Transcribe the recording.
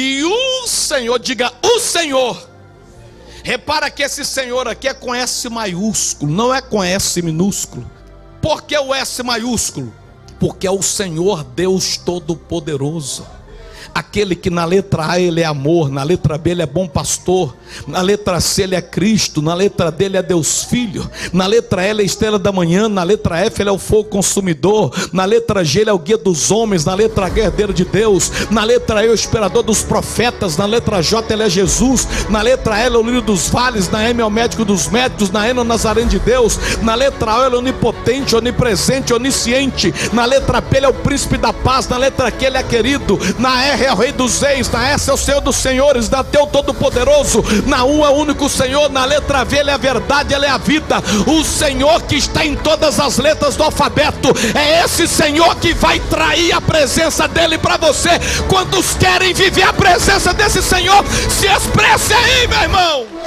E o Senhor, diga o Senhor. Repara que esse Senhor aqui é com S maiúsculo, não é com S minúsculo. Por que o S maiúsculo? Porque é o Senhor Deus Todo-Poderoso aquele que na letra A ele é amor, na letra B ele é bom pastor, na letra C ele é Cristo, na letra D ele é Deus Filho, na letra E ele é estrela da manhã, na letra F ele é o fogo consumidor, na letra G ele é o guia dos homens, na letra H é herdeiro de Deus, na letra E o esperador dos profetas, na letra J ele é Jesus, na letra L é o lírio dos vales, na M é o médico dos médicos, na N é o Nazareno de Deus, na letra O ele é onipotente, onipresente, onisciente, na letra P ele é o príncipe da paz, na letra Q ele é querido, na R é rei dos reis, na S é o Senhor dos senhores, na T o todo-poderoso, na U é o único Senhor, na letra V ele é a verdade, ele é a vida, o Senhor que está em todas as letras do alfabeto, é esse Senhor que vai trair a presença dele para você. Quantos querem viver a presença desse Senhor? Se expresse aí, meu irmão.